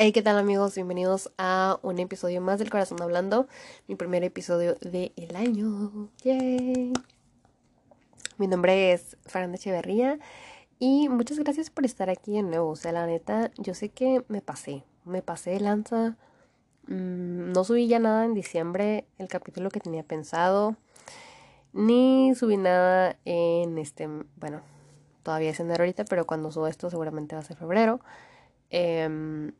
Hey, ¿qué tal amigos? Bienvenidos a un episodio más del Corazón Hablando, mi primer episodio del el año. ¡Yay! Mi nombre es Fernanda Echeverría y muchas gracias por estar aquí de nuevo. O sea, la neta, yo sé que me pasé, me pasé de lanza. Mm, no subí ya nada en diciembre, el capítulo que tenía pensado, ni subí nada en este, bueno, todavía es enero ahorita, pero cuando subo esto seguramente va a ser febrero. Eh,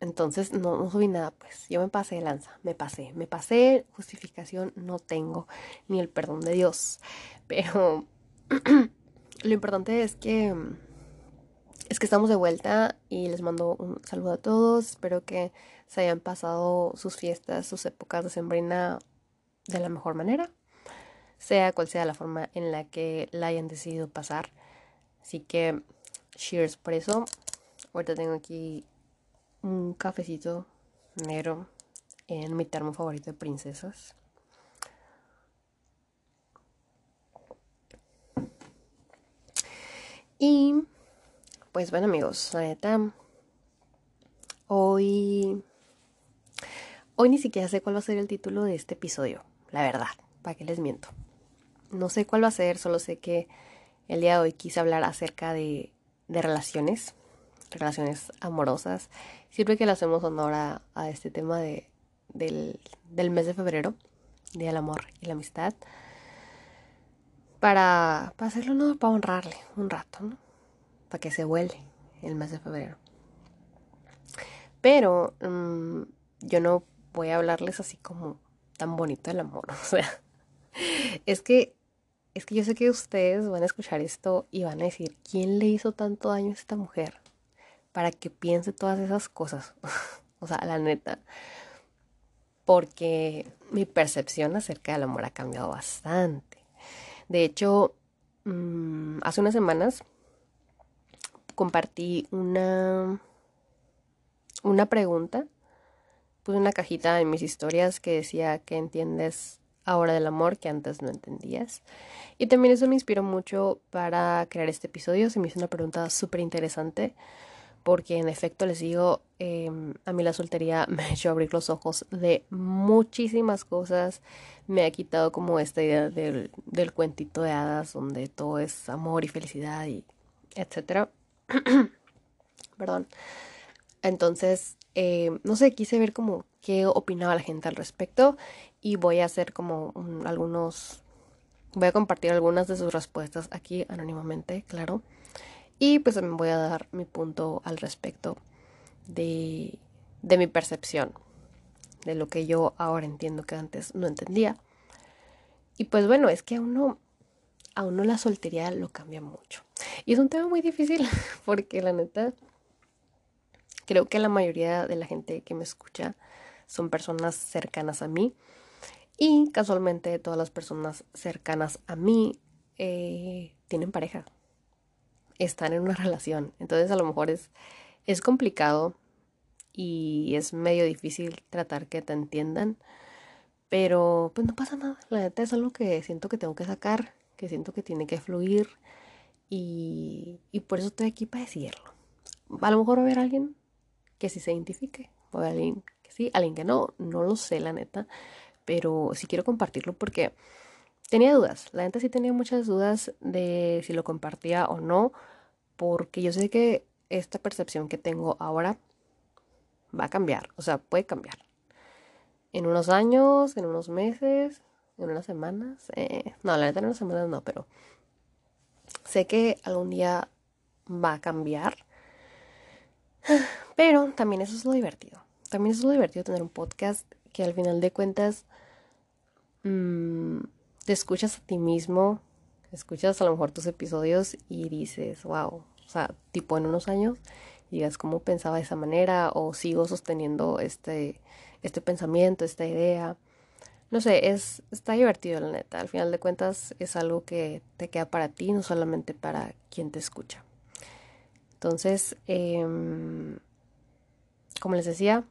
entonces no, no subí nada, pues yo me pasé de lanza, me pasé, me pasé, justificación no tengo, ni el perdón de Dios. Pero lo importante es que es que estamos de vuelta y les mando un saludo a todos. Espero que se hayan pasado sus fiestas, sus épocas de sembrina de la mejor manera, sea cual sea la forma en la que la hayan decidido pasar. Así que, cheers por eso. Ahorita tengo aquí un cafecito negro en mi termo favorito de princesas. Y pues bueno amigos, la neta, hoy, hoy ni siquiera sé cuál va a ser el título de este episodio, la verdad, para que les miento. No sé cuál va a ser, solo sé que el día de hoy quise hablar acerca de, de relaciones relaciones amorosas. Siempre que le hacemos honor a, este tema de, del, mes de febrero, Día del Amor y la Amistad, para, para hacerlo, ¿no? Para honrarle un rato, ¿no? Para que se vuele el mes de febrero. Pero mm, yo no voy a hablarles así como tan bonito del amor, o sea, es que es que yo sé que ustedes van a escuchar esto y van a decir, ¿quién le hizo tanto daño a esta mujer? Para que piense todas esas cosas. o sea, la neta. Porque mi percepción acerca del amor ha cambiado bastante. De hecho, mm, hace unas semanas compartí una, una pregunta. Puse una cajita en mis historias que decía que entiendes ahora del amor que antes no entendías. Y también eso me inspiró mucho para crear este episodio. Se me hizo una pregunta súper interesante porque en efecto les digo, em, a mí la soltería me ha hecho abrir los ojos de muchísimas cosas, me ha quitado como esta idea del, del cuentito de hadas donde todo es amor y felicidad y etcétera. Perdón. Entonces, em, no sé, quise ver como qué opinaba la gente al respecto y voy a hacer como algunos, voy a compartir algunas de sus respuestas aquí anónimamente, claro. Y pues también voy a dar mi punto al respecto de, de mi percepción, de lo que yo ahora entiendo que antes no entendía. Y pues bueno, es que a uno, a uno la soltería lo cambia mucho. Y es un tema muy difícil porque la neta, creo que la mayoría de la gente que me escucha son personas cercanas a mí. Y casualmente todas las personas cercanas a mí eh, tienen pareja están en una relación. Entonces a lo mejor es, es complicado y es medio difícil tratar que te entiendan. Pero pues no pasa nada. La neta es algo que siento que tengo que sacar, que siento que tiene que fluir. Y, y por eso estoy aquí para decirlo. A lo mejor va a haber alguien que sí se identifique. Va a alguien que sí, alguien que no. No lo sé, la neta. Pero sí quiero compartirlo porque tenía dudas. La neta sí tenía muchas dudas de si lo compartía o no, porque yo sé que esta percepción que tengo ahora va a cambiar, o sea, puede cambiar. En unos años, en unos meses, en unas semanas. Eh, no, la neta en unas semanas no, pero sé que algún día va a cambiar. Pero también eso es lo divertido. También es lo divertido tener un podcast que al final de cuentas mmm, te escuchas a ti mismo, escuchas a lo mejor tus episodios y dices, wow, o sea, tipo en unos años, digas cómo pensaba de esa manera o sigo sosteniendo este, este pensamiento, esta idea. No sé, es, está divertido la neta. Al final de cuentas es algo que te queda para ti, no solamente para quien te escucha. Entonces, em, como les decía,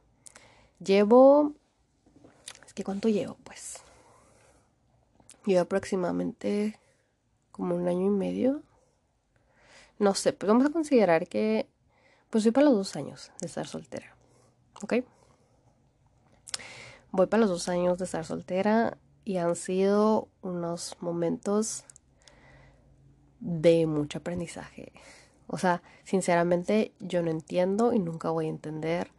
llevo... Es que ¿cuánto llevo? Pues Llevo aproximadamente como un año y medio. No sé, pues vamos a considerar que pues voy para los dos años de estar soltera, ¿ok? Voy para los dos años de estar soltera y han sido unos momentos de mucho aprendizaje. O sea, sinceramente yo no entiendo y nunca voy a entender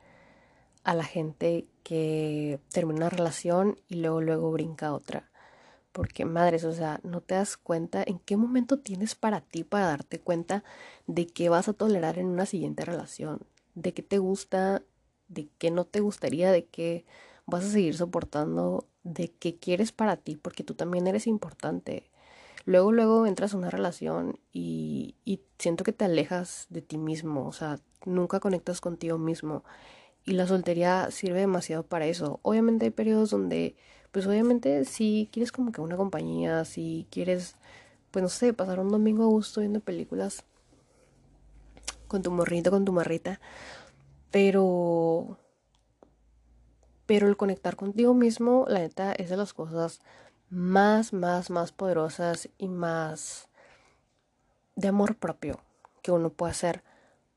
a la gente que termina una relación y luego luego brinca otra. Porque madres, o sea, no te das cuenta en qué momento tienes para ti para darte cuenta de qué vas a tolerar en una siguiente relación, de qué te gusta, de qué no te gustaría, de qué vas a seguir soportando, de qué quieres para ti, porque tú también eres importante. Luego, luego entras a una relación y, y siento que te alejas de ti mismo, o sea, nunca conectas contigo mismo. Y la soltería sirve demasiado para eso. Obviamente hay periodos donde, pues obviamente si quieres como que una compañía, si quieres, pues no sé, pasar un domingo a gusto viendo películas con tu morrito, con tu marrita. Pero... Pero el conectar contigo mismo, la neta, es de las cosas más, más, más poderosas y más de amor propio que uno puede hacer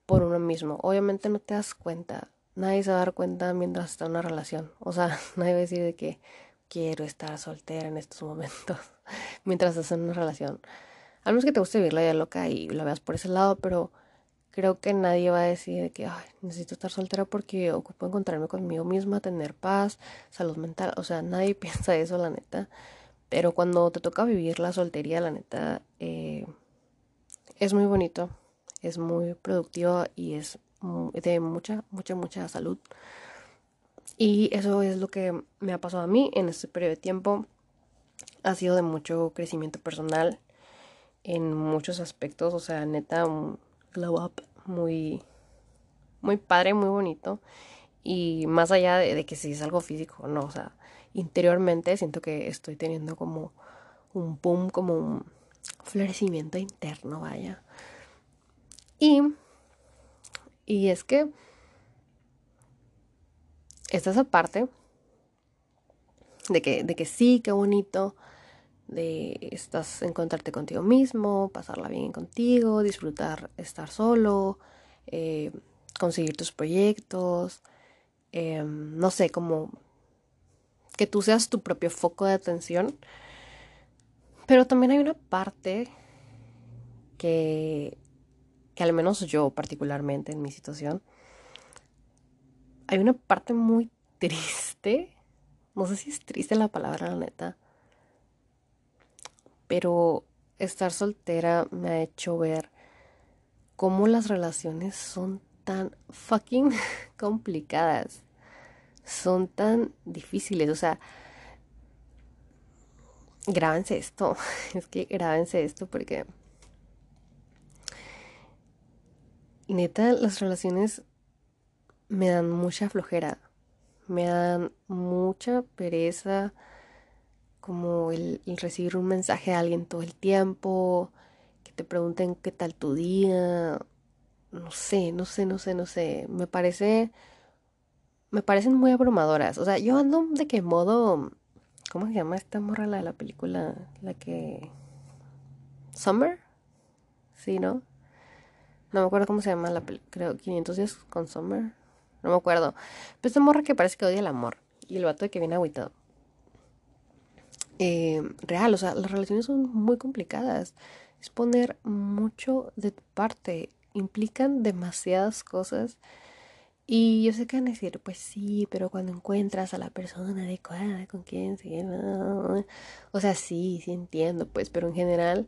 por uno mismo. Obviamente no te das cuenta nadie se va a dar cuenta mientras está en una relación. O sea, nadie va a decir de que quiero estar soltera en estos momentos mientras estás en una relación. A menos que te guste vivir la loca y lo veas por ese lado, pero creo que nadie va a decir de que necesito estar soltera porque ocupo encontrarme conmigo misma, tener paz, salud mental. O sea, nadie piensa eso, la neta. Pero cuando te toca vivir la soltería, la neta, eh, es muy bonito, es muy productivo y es de mucha, mucha, mucha salud. Y eso es lo que me ha pasado a mí en este periodo de tiempo. Ha sido de mucho crecimiento personal en muchos aspectos. O sea, neta, un glow up muy, muy padre, muy bonito. Y más allá de, que si es algo físico, no. O sea, interiormente siento que estoy teniendo como un boom, como un florecimiento interno, vaya. Y y es que esta esa parte de que, de que sí, qué bonito, de estás encontrarte contigo mismo, pasarla bien contigo, disfrutar estar solo, eh, conseguir tus proyectos, em, no sé, como que tú seas tu propio foco de atención. Pero también hay una parte que que al menos yo particularmente en mi situación, hay una parte muy triste, no sé si es triste la palabra, la neta, pero estar soltera me ha hecho ver cómo las relaciones son tan fucking complicadas, son tan difíciles, o sea, grábense esto, es que grábense esto porque neta, las relaciones me dan mucha flojera, me dan mucha pereza, como el, recibir un mensaje de alguien todo el tiempo, que te pregunten qué tal tu día, no sé, no sé, no sé, no sé, me parece, me parecen muy abrumadoras, o sea, yo ando de qué modo, ¿cómo se llama esta morra la de la película? La que... Summer? Sí, ¿no? No me acuerdo cómo se llama la película. Creo 500 días con Summer. No me acuerdo. Pero esta morra que parece que odia el amor. Y el vato de que viene agüitado. Eh, real, o sea, las relaciones son muy complicadas. Es poner mucho de tu parte. Implican demasiadas cosas. Y yo sé que van a decir, pues sí, pero cuando encuentras a la persona adecuada con quien seguir. O sea, sí, sí entiendo, pues, pero en general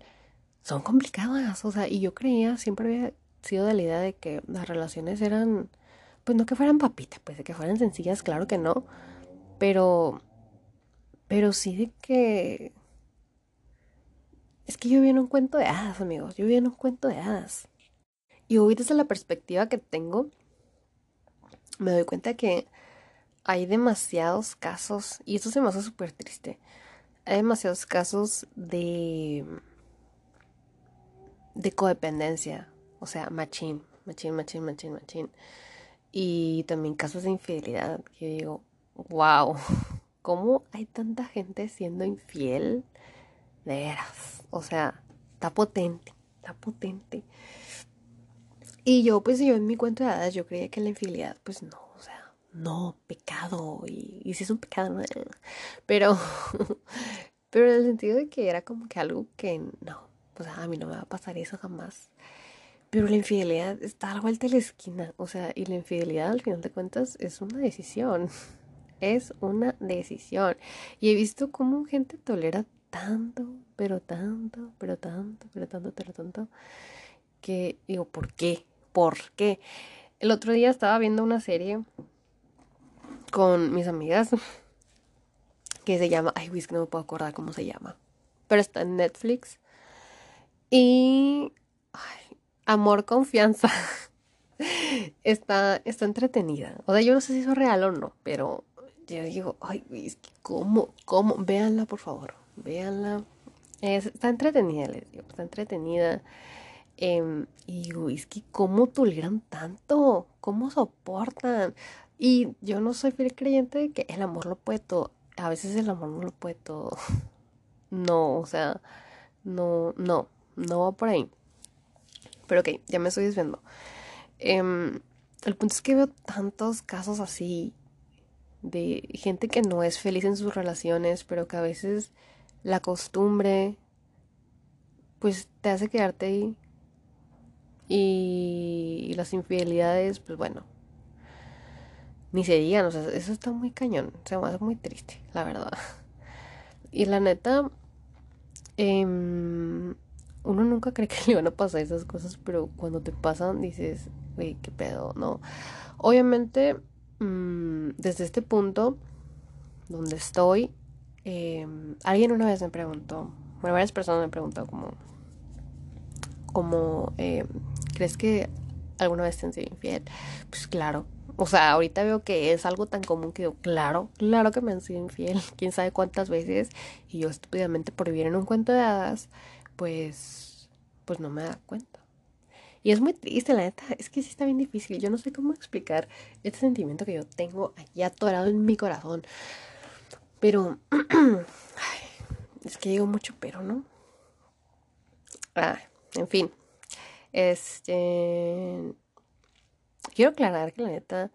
son complicadas. O sea, y yo creía, siempre había sido de la idea de que las relaciones eran, pues no que fueran papitas, pues de que fueran sencillas, claro que no, pero, pero sí de que... Es que yo vi en un cuento de hadas, amigos, yo vi en un cuento de hadas. Y hoy desde la perspectiva que tengo, me doy cuenta que hay demasiados casos, y esto se me hace súper triste, hay demasiados casos de de codependencia o sea, machín, machín, machín, machín, machín. Y también casos de infidelidad, que digo, wow, ¿cómo hay tanta gente siendo infiel? De veras, o sea, está potente, está potente. Y yo, pues yo en mi cuento de hadas, yo creía que la infidelidad, pues no, o sea, no, pecado. Y, y si es un pecado, no. Pero, pero en el sentido de que era como que algo que no, o sea, a mí no me va a pasar eso jamás. Pero la infidelidad está a la vuelta de la esquina. O sea, y la infidelidad al final de cuentas es una decisión. Es una decisión. Y he visto cómo gente tolera tanto, pero tanto, pero tanto, pero tanto, pero tanto, que digo, ¿por qué? ¿Por qué? El otro día estaba viendo una serie con mis amigas que se llama, ay, que no me puedo acordar cómo se llama, pero está en Netflix. Y amor, confianza. está, está entretenida. O sea, yo no sé si es real o no, pero yo digo, ay, es que cómo, cómo, véanla por favor, véanla. está entretenida, les digo, está entretenida. Em, y digo, es que cómo toleran tanto, cómo soportan. Y yo no soy fiel creyente de que el amor lo puede todo. A veces el amor no lo puede todo. No, o sea, no, no, no va por ahí. Pero ok, ya me estoy desviando. Em, el punto es que veo tantos casos así de gente que no es feliz en sus relaciones, pero que a veces la costumbre pues te hace quedarte ahí. Y, las infidelidades, pues bueno, ni se digan, o sea, eso está muy cañón, se me hace muy triste, la verdad. Y la neta, eh, uno nunca cree que le van a pasar esas cosas, pero cuando te pasan dices, güey, qué pedo, ¿no? Obviamente, mm, desde este punto donde estoy, em, alguien una vez me preguntó, bueno, varias personas me preguntado como, como, em, ¿crees que alguna vez te han sido infiel? Pues claro. O sea, ahorita veo que es algo tan común que digo, claro, claro que me han sido infiel, quién sabe cuántas veces, y yo estúpidamente por vivir en un cuento de hadas, pues, pues no me da cuenta. Y es muy triste, la neta, es que sí está bien difícil. Yo no sé cómo explicar este sentimiento que yo tengo aquí atorado en mi corazón. Pero, es que digo mucho pero, ¿no? Ah, en fin. Este. Quiero aclarar que la neta.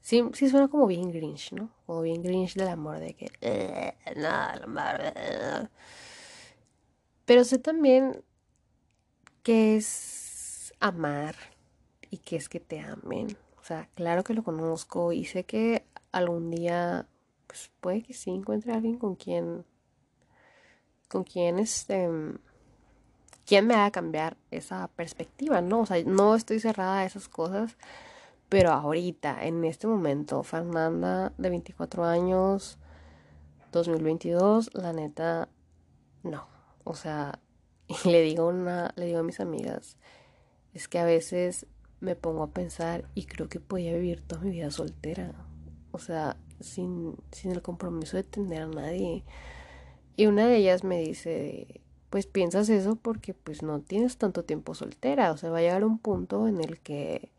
Sí, sí suena como bien Grinch, ¿no? Como bien Grinch del amor, de que. Eh, nada, el amor. Pero sé también que es amar y que es que te amen. O sea, claro que lo conozco y sé que algún día, pues puede que sí encuentre a alguien con quien, con quien este, quien me haga cambiar esa perspectiva, ¿no? O sea, no estoy cerrada a esas cosas, pero ahorita, en este momento, Fernanda de 24 años, 2022, la neta, no. O sea, y le digo, una, le digo a mis amigas, es que a veces me pongo a pensar y creo que podía vivir toda mi vida soltera. O sea, sin, sin el compromiso de tener a nadie. Y una de ellas me dice, pues piensas eso porque pues no tienes tanto tiempo soltera. O sea, va a llegar un punto en el que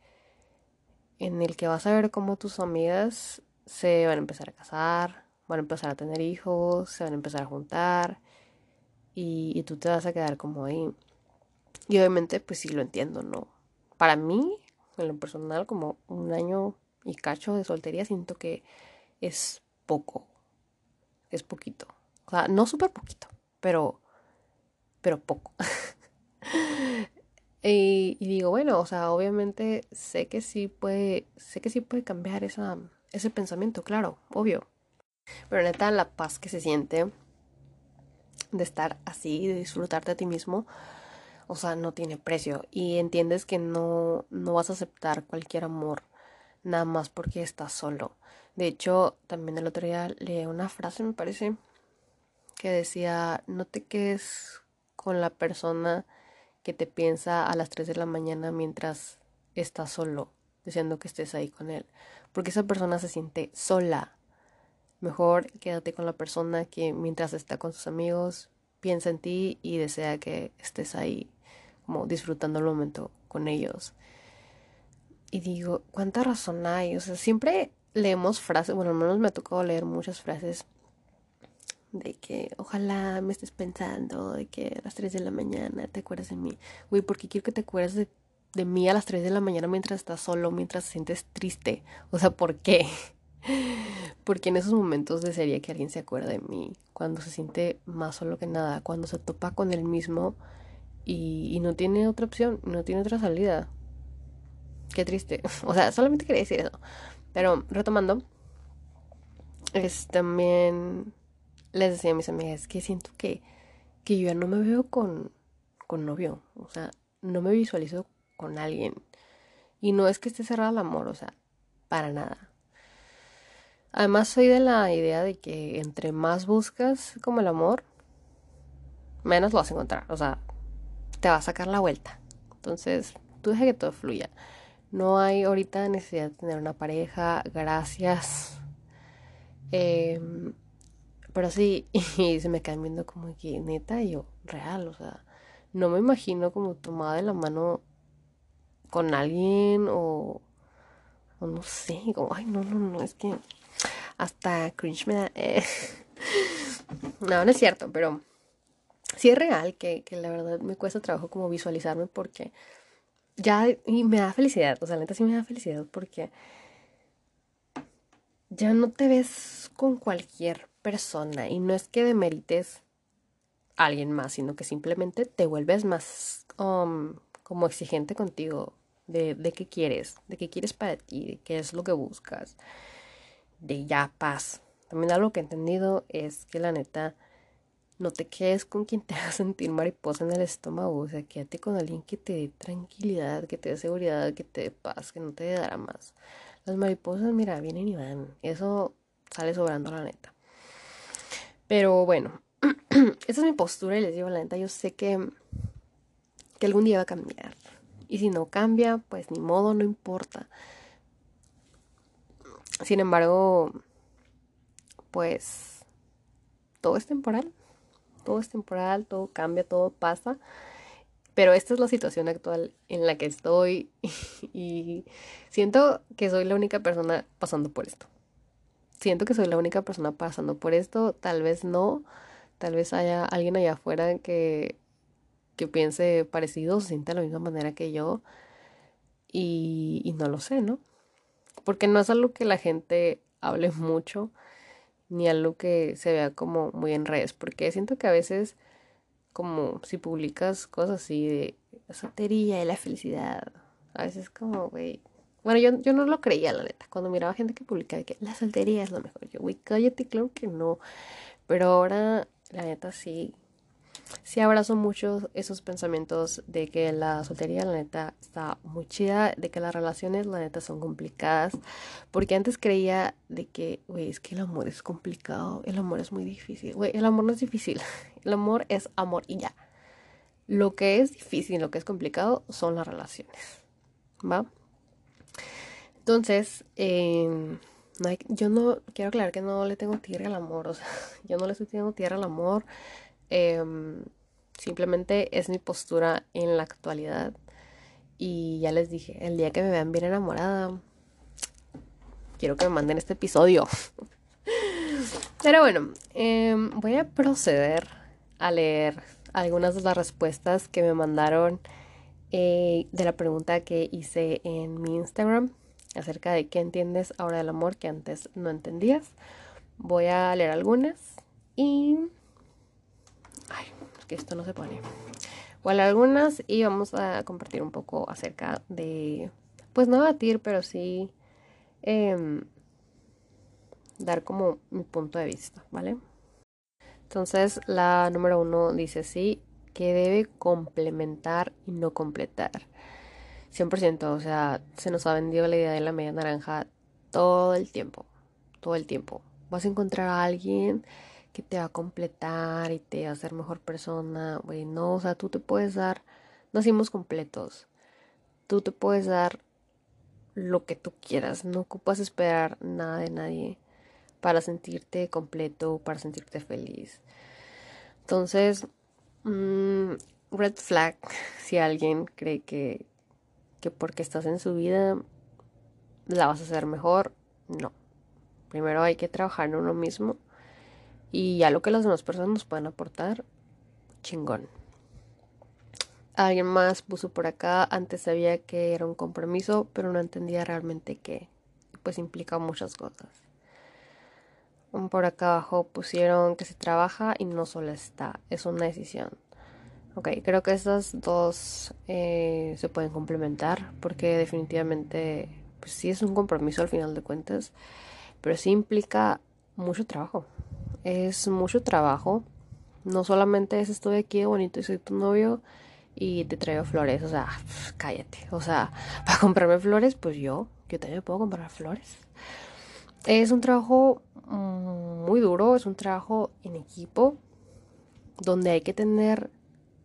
en el que vas a ver cómo tus amigas se van a empezar a casar, van a empezar a tener hijos, se van a empezar a juntar y, tú te vas a quedar como ahí. Y obviamente, pues sí lo entiendo, ¿no? Para mí, en lo personal, como un año y cacho de soltería, siento que es poco. Es poquito. O sea, no súper poquito, pero, pero poco. y, digo, bueno, o sea, obviamente sé que sí puede, sé que sí puede cambiar esa, ese pensamiento, claro, obvio. Pero neta, la paz que se siente de estar así, de disfrutarte a ti mismo, o sea, no tiene precio. Y entiendes que no, no vas a aceptar cualquier amor nada más porque estás solo. De hecho, también el otro día leí una frase, me parece, que decía, no te quedes con la persona que te piensa a las 3 de la mañana mientras estás solo, deseando que estés ahí con él. Porque esa persona se siente sola, Mejor quédate con la persona que mientras está con sus amigos piensa en ti y desea que estés ahí como disfrutando el momento con ellos. Y digo, ¿cuánta razón hay? O sea, siempre leemos frases, bueno, al menos me ha tocado leer muchas frases de que ojalá me estés pensando, de que a las 3 de la mañana te acuerdas de mí. Güey, porque quiero que te acuerdes de de mí a las 3 de la mañana mientras estás solo, mientras te sientes triste. O sea, ¿por qué? Porque en esos momentos desearía que alguien se acuerde de mí, cuando se siente más solo que nada, cuando se topa con él mismo y, no tiene otra opción, no tiene otra salida. Qué triste. O sea, solamente quería decir eso. Pero retomando, es también les decía a mis amigas que siento que, que yo ya no me veo con, con novio. O sea, no me visualizo con alguien. Y no es que esté cerrado al amor, o sea, para nada. Además soy de la idea de que entre más buscas como el amor, menos lo vas a encontrar. O sea, te va a sacar la vuelta. Entonces, tú deja que todo fluya. No hay ahorita necesidad de tener una pareja. Gracias. Em, pero sí, y se me quedan viendo como que neta, yo, real, o sea, no me imagino como tomada de la mano con alguien o, o no sé, como, ay, no, no, no, es que hasta cringe me da. Eh. no, no es cierto, pero sí es real que, que la verdad me cuesta trabajo como visualizarme porque ya, y me da felicidad, o sea, la sí me da felicidad porque ya no te ves con cualquier persona y no es que demerites a alguien más, sino que simplemente te vuelves más um, como exigente contigo de, de qué quieres, de qué quieres para ti, de qué es lo que buscas, de ya paz. También algo que he entendido es que la neta no te quedes con quien te haga sentir mariposa en el estómago, o sea, quédate con alguien que te dé tranquilidad, que te dé seguridad, que te dé paz, que no te dé más Las mariposas, mira, vienen y van. Eso sale sobrando la neta. Pero bueno, esa es mi postura y les digo la neta, yo sé que, que algún día va a cambiar. Y si no cambia, pues ni modo, no importa. Sin embargo, pues todo es temporal. Todo es temporal, todo cambia, todo pasa. Pero esta es la situación actual en la que estoy y siento que soy la única persona pasando por esto siento que soy la única persona pasando por esto, tal vez no, tal vez haya alguien allá afuera que, que piense parecido, sienta de la misma manera que yo y, y no lo sé, ¿no? Porque no es algo que la gente hable mucho, ni algo que se vea como muy en redes, porque siento que a veces como si publicas cosas así de la soltería y la felicidad, a veces como, güey, bueno, yo, yo no lo creía, la neta. Cuando miraba gente que publicaba que la soltería es lo mejor. Yo, güey, cállate, claro que no. Pero ahora, la neta, sí. Sí abrazo mucho esos pensamientos de que la soltería, la neta, está muy chida. De que las relaciones, la neta, son complicadas. Porque antes creía de que, güey, es que el amor es complicado. El amor es muy difícil. Güey, el amor no es difícil. El amor es amor y ya. Lo que es difícil, lo que es complicado son las relaciones. ¿Va? Entonces, em, yo no quiero aclarar que no le tengo tierra al amor, o sea, yo no le estoy teniendo tierra al amor. Em, simplemente es mi postura en la actualidad. Y ya les dije, el día que me vean bien enamorada, quiero que me manden este episodio. Pero bueno, em, voy a proceder a leer algunas de las respuestas que me mandaron eh, de la pregunta que hice en mi Instagram acerca de qué entiendes ahora del amor que antes no entendías. Voy a leer algunas y... Ay, que esto no se pone. Leer algunas y vamos a compartir un poco acerca de... Pues no batir, pero sí... Em, dar como mi punto de vista, ¿vale? Entonces la número uno dice sí, que debe complementar y no completar. 100%, o sea, se nos ha vendido la idea de la media naranja todo el tiempo, todo el tiempo. Vas a encontrar a alguien que te va a completar y te va a hacer mejor persona, güey, no, o sea, tú te puedes dar, nacimos completos, tú te puedes dar lo que tú quieras, no ocupas esperar nada de nadie para sentirte completo, para sentirte feliz. Entonces, mmm, red flag si alguien cree que que porque estás en su vida la vas a hacer mejor. No. Primero hay que trabajar en uno mismo y ya lo que las demás personas nos pueden aportar, chingón. Alguien más puso por acá, antes sabía que era un compromiso, pero no entendía realmente qué. Pues implica muchas cosas. Por acá abajo pusieron que se trabaja y no solo está, es una decisión. Ok, creo que estas dos eh, se pueden complementar porque definitivamente, pues sí es un compromiso al final de cuentas, pero sí implica mucho trabajo. Es mucho trabajo. No solamente es estoy aquí bonito y soy tu novio y te traigo flores, o sea, cállate. O sea, para comprarme flores, pues yo, yo también puedo comprar flores. Es un trabajo mm, muy duro, es un trabajo en equipo donde hay que tener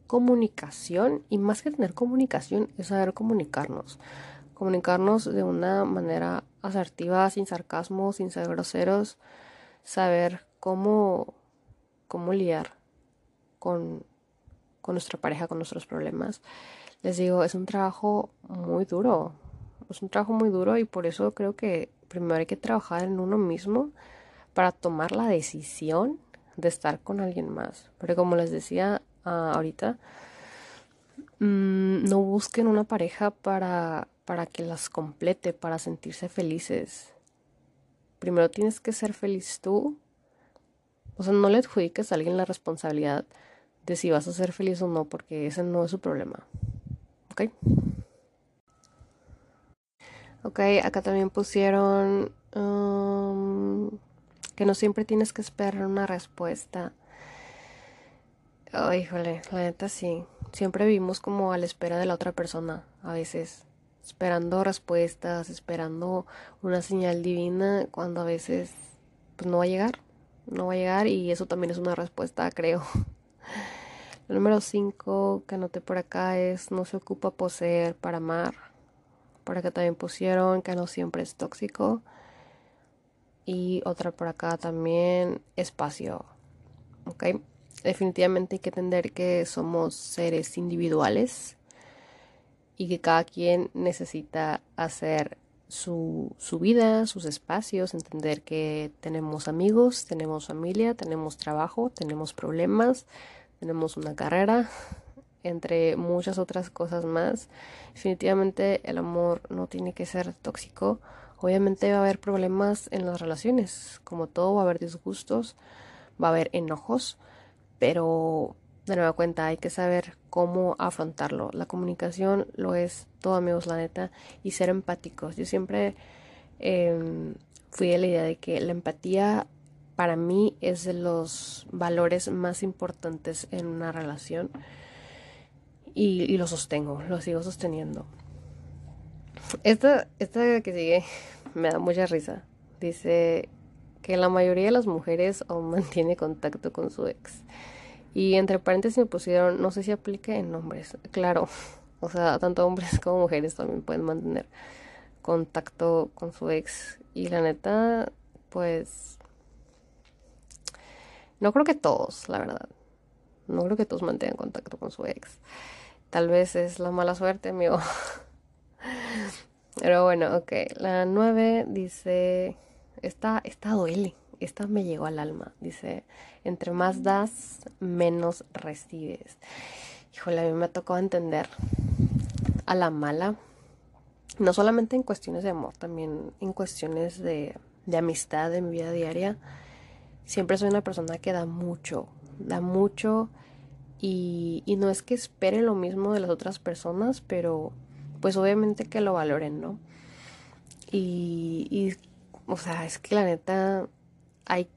comunicación y más que tener comunicación es saber comunicarnos. Comunicarnos de una manera asertiva, sin sarcasmo, sin ser groseros, saber cómo, cómo lidiar con, con nuestra pareja, con nuestros problemas. Les digo, es un trabajo muy duro, es un trabajo muy duro y por eso creo que primero hay que trabajar en uno mismo para tomar la decisión de estar con alguien más. Pero como les decía ah, ahorita, mm, no busquen una pareja para, para que las complete, para sentirse felices. Primero tienes que ser feliz tú. O sea, no le adjudiques a alguien la responsabilidad de si vas a ser feliz o no, porque ese no es su problema. ¿Ok? Ok, acá también pusieron um, que no siempre tienes que esperar una respuesta. Oh, híjole, la neta sí. Siempre vivimos como a la espera de la otra persona, a veces. Esperando respuestas, esperando una señal divina, cuando a veces pues no va a llegar. No va a llegar y eso también es una respuesta, creo. El número 5 que anoté por acá es no se ocupa poseer para amar. Por acá también pusieron que no siempre es tóxico. Y otra por acá también espacio. ¿Ok? Definitivamente hay que entender que somos seres individuales y que cada quien necesita hacer su, vida, sus espacios, entender que tenemos amigos, tenemos familia, tenemos trabajo, tenemos problemas, tenemos una carrera, entre muchas otras cosas más. Definitivamente el amor no tiene que ser tóxico. Obviamente va a haber problemas en las relaciones, como todo va a haber disgustos, va a haber enojos, pero de nueva cuenta hay que saber cómo afrontarlo. La comunicación lo es todo, amigos, la neta, y ser empáticos. Yo siempre em, fui de la idea de que la empatía para mí es de los valores más importantes en una relación y, lo sostengo, lo sigo sosteniendo. Esta, esta que sigue me da mucha risa. Dice que la mayoría de las mujeres aún mantiene contacto con su ex. Y entre paréntesis me pusieron, no sé si aplica en hombres. Claro, o sea, tanto hombres como mujeres también pueden mantener contacto con su ex. Y la neta, pues... No creo que todos, la verdad. No creo que todos mantengan contacto con su ex. Tal vez es la mala suerte, amigo. Pero bueno, ok. La 9 dice, esta, esta duele, esta me llegó al alma. Dice, entre más das, menos recibes. Híjole, a mí me tocado entender a la mala. No solamente en cuestiones de amor, también en cuestiones de, de amistad de mi vida diaria. Siempre soy una persona que da mucho, da mucho y, no es que espere lo mismo de las otras personas, pero pues obviamente que lo valoren, ¿no? Y, y, o sea, es que la neta, hay,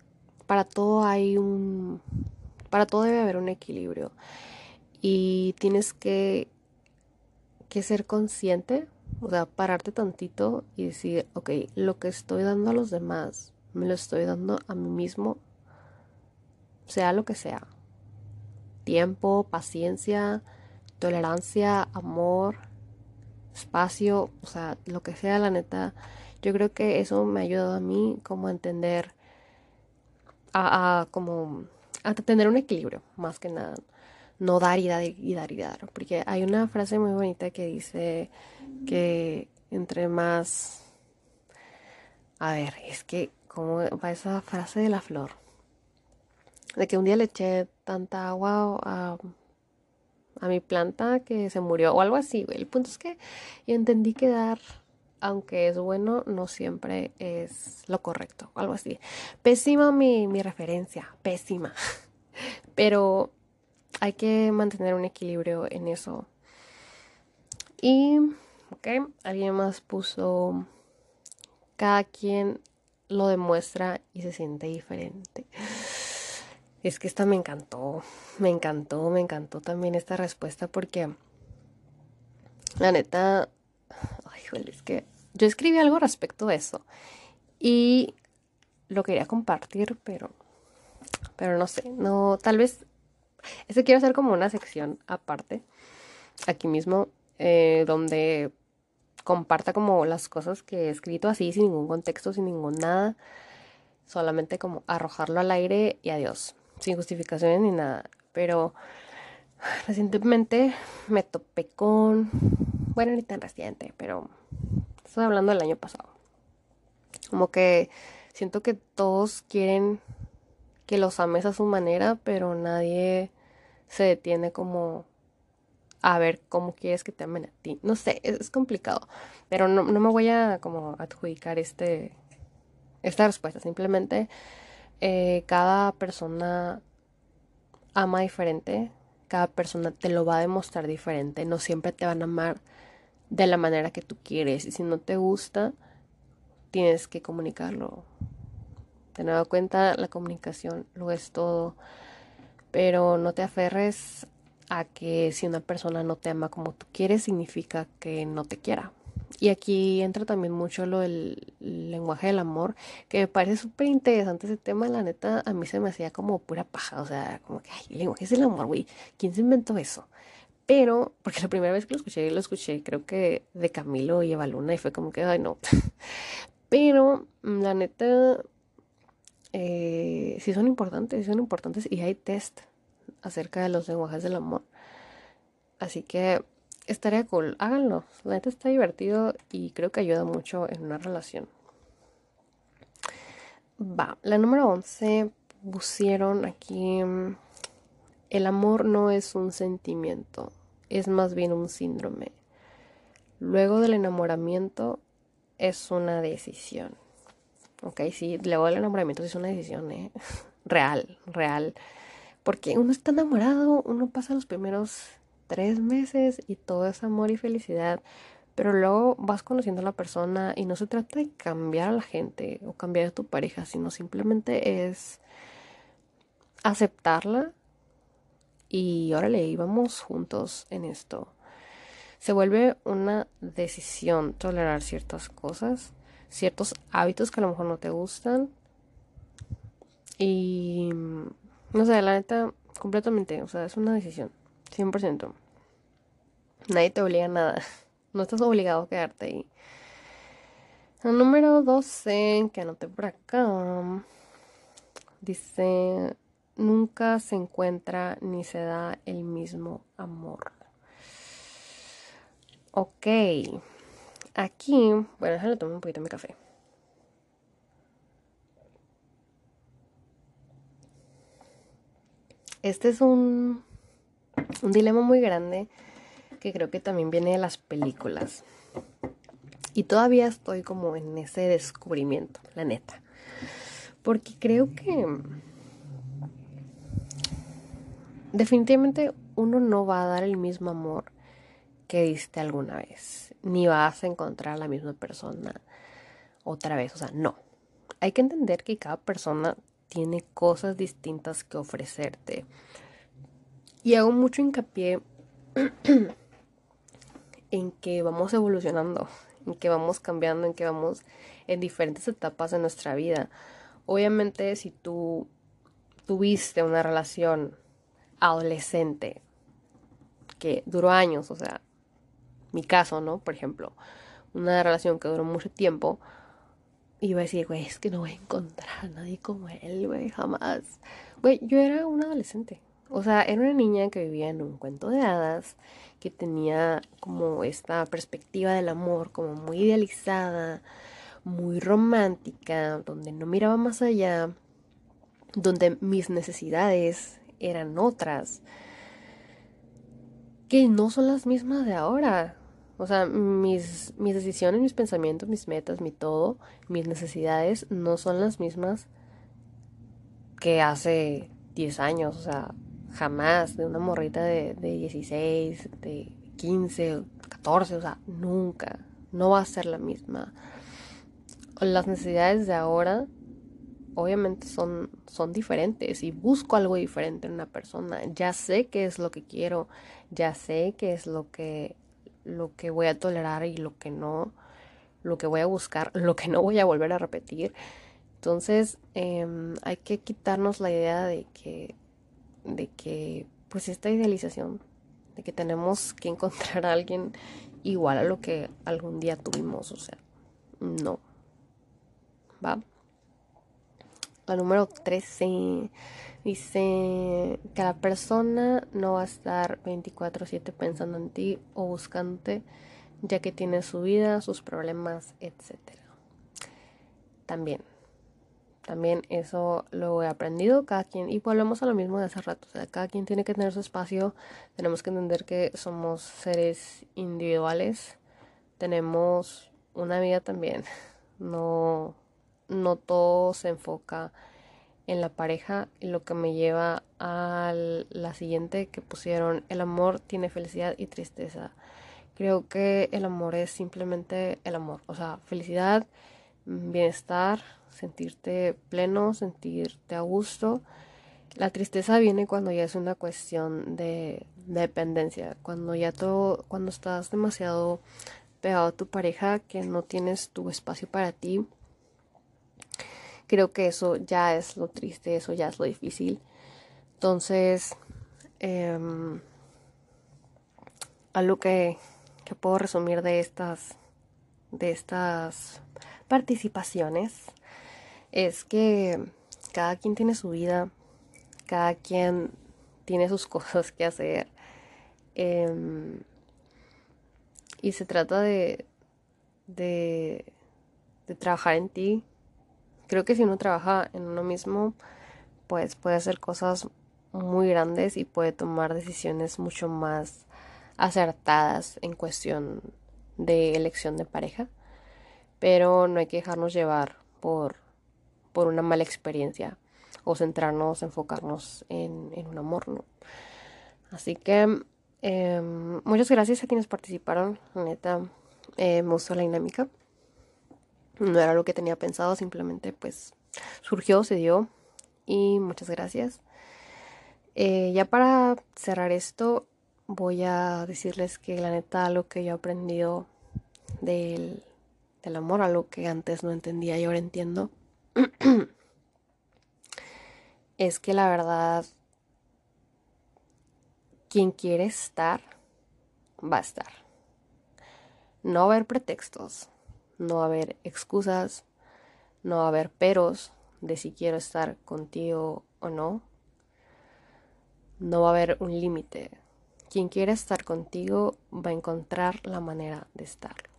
para todo hay un, para todo debe haber un equilibrio. Y tienes que, que ser consciente, o sea, pararte tantito y decir, ok, lo que estoy dando a los demás, me lo estoy dando a mí mismo, sea lo que sea tiempo, paciencia, tolerancia, amor, espacio, o sea, lo que sea, la neta. Yo creo que eso me ha ayudado a mí como a entender, a, como, a tener un equilibrio, más que nada. No dar y dar y dar y dar. Porque hay una frase muy bonita que dice que entre más... A ver, es que, ¿cómo va esa frase de la flor? de que un día le eché tanta agua a, a mi planta que se murió o algo así. El punto es que entendí que dar, aunque es bueno, no siempre es lo correcto, algo así. Pésima mi, mi referencia, pésima. Pero hay que mantener un equilibrio en eso. Y, ok, alguien más puso, cada quien lo demuestra y se siente diferente. Es que esta me encantó, me encantó, me encantó también esta respuesta porque la neta, ay, joder, es que yo escribí algo respecto de eso y lo quería compartir, pero, pero no sé, no, tal vez, este quiero hacer como una sección aparte, aquí mismo, eh, donde comparta como las cosas que he escrito así, sin ningún contexto, sin ningún nada, solamente como arrojarlo al aire y adiós sin justificaciones ni nada. Pero recientemente me topé con, bueno, ni tan reciente, pero estoy hablando del año pasado. Como que siento que todos quieren que los ames a su manera, pero nadie se detiene como a ver cómo quieres que te amen a ti. No sé, es, complicado, pero no, no, me voy a como adjudicar este esta respuesta. Simplemente eh, cada persona ama diferente, cada persona te lo va a demostrar diferente, no siempre te van a amar de la manera que tú quieres y si no te gusta, tienes que comunicarlo. Te dado cuenta, la comunicación lo es todo, pero no te aferres a que si una persona no te ama como tú quieres, significa que no te quiera. Y aquí entra también mucho lo del lenguaje del amor, que me parece súper interesante ese tema, la neta, a mí se me hacía como pura paja, o sea, como que, ay, el lenguaje es el amor, güey, ¿quién se inventó eso? Pero, porque la primera vez que lo escuché, lo escuché creo que de Camilo y Eva Luna y fue como que, ay, no. Pero, mm, la neta, eh, sí son importantes, son importantes y hay test acerca de los lenguajes del amor. Así que estaría cool, háganlo. La neta está divertido y creo que ayuda mucho en una relación. Va, la número 11 pusieron aquí, el amor no es un sentimiento, es más bien un síndrome. Luego del enamoramiento es una decisión. Ok, sí, luego del enamoramiento es una decisión, ¿eh? Real, real. Porque uno está enamorado, uno pasa los primeros tres meses y todo es amor y felicidad, pero luego vas conociendo a la persona y no se trata de cambiar a la gente o cambiar a tu pareja, sino simplemente es aceptarla y órale, íbamos juntos en esto. Se vuelve una decisión tolerar ciertas cosas, ciertos hábitos que a lo mejor no te gustan. Y no sé, la neta, completamente, o sea, es una decisión. 100%. Nadie te obliga a nada. No estás obligado a quedarte ahí. El número 12, que anoté por acá, dice, nunca se encuentra ni se da el mismo amor. Ok. Aquí, bueno, déjame tomar un poquito mi café. Este es un un dilema muy grande que creo que también viene de las películas. Y todavía estoy como en ese descubrimiento, la neta. Porque creo que definitivamente uno no va a dar el mismo amor que diste alguna vez. Ni vas a encontrar a la misma persona otra vez. O sea, no. Hay que entender que cada persona tiene cosas distintas que ofrecerte y hago mucho hincapié en que vamos evolucionando, en que vamos cambiando, en que vamos en diferentes etapas de nuestra vida. Obviamente si tú tuviste una relación adolescente que duró años, o sea, mi caso, ¿no? Por ejemplo, una relación que duró mucho tiempo, iba a decir, güey, es que no voy a encontrar a nadie como él, güey, jamás. Güey, yo era una adolescente, o sea, era una niña que vivía en un cuento de hadas, que tenía como esta perspectiva del amor como muy idealizada, muy romántica, donde no miraba más allá, donde mis necesidades eran otras. Que no son las mismas de ahora. O sea, mis, mis decisiones, mis pensamientos, mis metas, mi todo, mis necesidades no son las mismas que hace 10 años. O sea, jamás de una morrita de, de 16, de 15, 14, o sea, nunca. No va a ser la misma. Las necesidades de ahora obviamente son, son diferentes y busco algo diferente en una persona. Ya sé qué es lo que quiero, ya sé qué es lo que lo que voy a tolerar y lo que no, lo que voy a buscar, lo que no voy a volver a repetir. Entonces em, hay que quitarnos la idea de que, de que, pues esta idealización, de que tenemos que encontrar a alguien igual a lo que algún día tuvimos, o sea, no. ¿Va? La número 13 Dice que la persona no va a estar 24/7 pensando en ti o buscándote, ya que tiene su vida, sus problemas, etc. También, también eso lo he aprendido, cada quien, y volvemos a lo mismo de hace rato, o sea, cada quien tiene que tener su espacio, tenemos que entender que somos seres individuales, tenemos una vida también, no, no todo se enfoca en la pareja, lo que me lleva a la siguiente que pusieron, el amor tiene felicidad y tristeza. Creo que el amor es simplemente el amor, o sea, felicidad, bienestar, sentirte pleno, sentirte a gusto. La tristeza viene cuando ya es una cuestión de, dependencia, cuando ya todo, cuando estás demasiado pegado a tu pareja, que no tienes tu espacio para ti, Creo que eso ya es lo triste, eso ya es lo difícil. Entonces, em, algo que, que puedo resumir de estas, de estas participaciones es que cada quien tiene su vida, cada quien tiene sus cosas que hacer. Em, y se trata de, de, de trabajar en ti, Creo que si uno trabaja en uno mismo, pues puede hacer cosas muy grandes y puede tomar decisiones mucho más acertadas en cuestión de elección de pareja. Pero no hay que dejarnos llevar por, por una mala experiencia o centrarnos, enfocarnos en, un amor, ¿no? Así que em, muchas gracias a quienes participaron, neta, eh, me gustó la dinámica. No era lo que tenía pensado, simplemente pues surgió, se dio y muchas gracias. Eh, ya para cerrar esto, voy a decirles que la neta lo que yo he aprendido del, del amor, algo que antes no entendía y ahora entiendo, es que la verdad, quien quiere estar, va a estar. No va a haber pretextos no va a haber excusas, no va a haber peros de si quiero estar contigo o no. No va a haber un límite. Quien quiera estar contigo va a encontrar la manera de estarlo.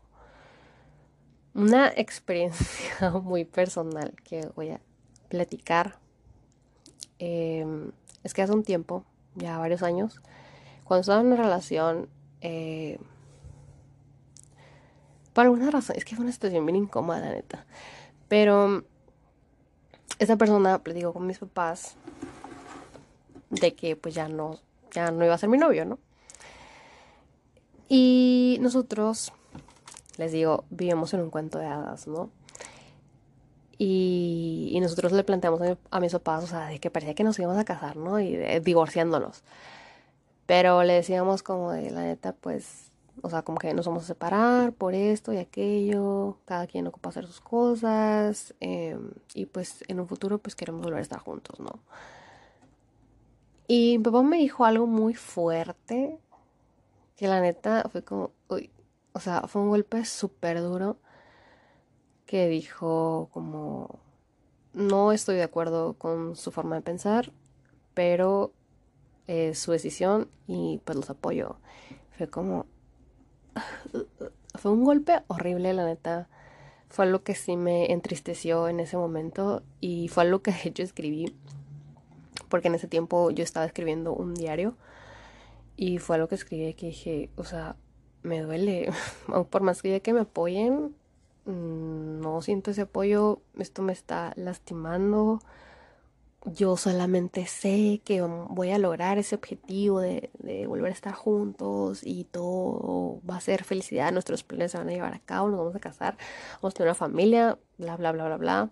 Una experiencia muy personal que voy a platicar em, es que hace un tiempo, ya varios años, cuando estaba en una relación, eh, por alguna razón, es que fue una situación bien incómoda, neta. Pero esa persona, digo con mis papás, de que pues ya no, ya no iba a ser mi novio, ¿no? Y nosotros, les digo, vivimos en un cuento de hadas, ¿no? Y, nosotros le planteamos a, mis papás, o sea, de que parecía que nos íbamos a casar, ¿no? Y divorciándonos. Pero le decíamos como de, la neta, pues o sea, como que nos vamos a separar por esto y aquello, cada quien ocupa hacer sus cosas em, y pues en un futuro pues queremos volver a estar juntos, ¿no? Y mi papá me dijo algo muy fuerte que la neta fue como, uy, o sea, fue un golpe súper duro que dijo como, no estoy de acuerdo con su forma de pensar, pero es su decisión y pues los apoyo. Fue como, fue un golpe horrible, la neta. Fue algo que sí me entristeció en ese momento y fue algo que de hecho escribí porque en ese tiempo yo estaba escribiendo un diario Y fue algo que escribí que dije, o sea, me duele. Por más que ya que me apoyen, mm, no siento ese apoyo, esto me está lastimando. Yo solamente sé que voy a lograr ese objetivo de, de, volver a estar juntos y todo va a ser felicidad, nuestros planes se van a llevar a cabo, nos vamos a casar, vamos a tener una familia, bla, bla, bla, bla, bla.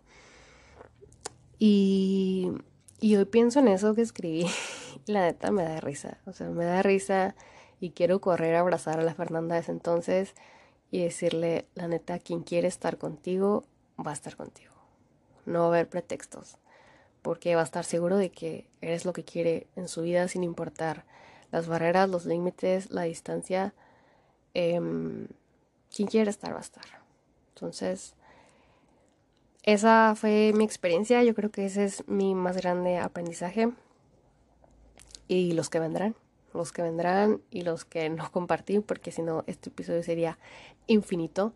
Y, y hoy pienso en eso que escribí y la neta me da risa, o sea, me da risa y quiero correr a abrazar a la Fernanda de ese entonces y decirle, la neta, quien quiere estar contigo, va a estar contigo. No va a haber pretextos, porque va a estar seguro de que eres lo que quiere en su vida sin importar las barreras, los límites, la distancia. Em, quien quiere estar, va a estar. Entonces, esa fue mi experiencia, yo creo que ese es mi más grande aprendizaje y los que vendrán los que vendrán y los que no compartí, porque si no, este episodio sería infinito.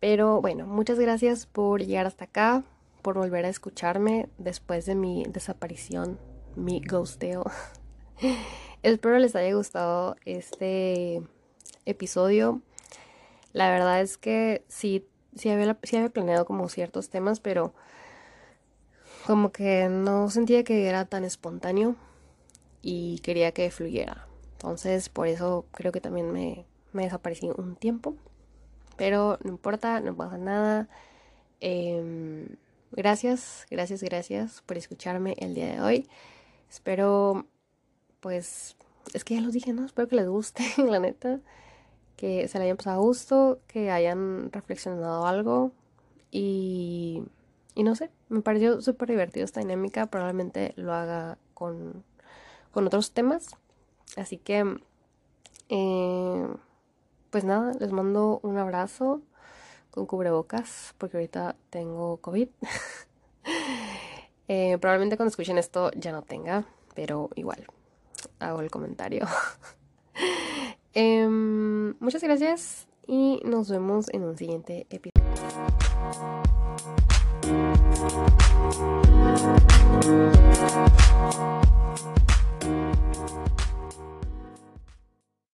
Pero bueno, muchas gracias por llegar hasta acá, por volver a escucharme después de mi desaparición, mi ghosteo. Espero les haya gustado este episodio. La verdad es que sí, sí había, sí había planeado como ciertos temas, pero como que no sentía que era tan espontáneo y quería que fluyera. Entonces, por eso creo que también me, me desaparecí un tiempo. Pero no importa, no pasa nada. Em, gracias, gracias, gracias por escucharme el día de hoy. Espero, pues, es que ya lo dije, ¿no? Espero que les guste, la neta. Que se le hayan pasado a gusto, que hayan reflexionado algo. Y, y no sé, me pareció súper divertido esta dinámica. Probablemente lo haga con con otros temas. Así que, eh, pues nada, les mando un abrazo con cubrebocas porque ahorita tengo COVID. Eh, probablemente cuando escuchen esto ya no tenga, pero igual hago el comentario. Em, muchas gracias y nos vemos en un siguiente episodio.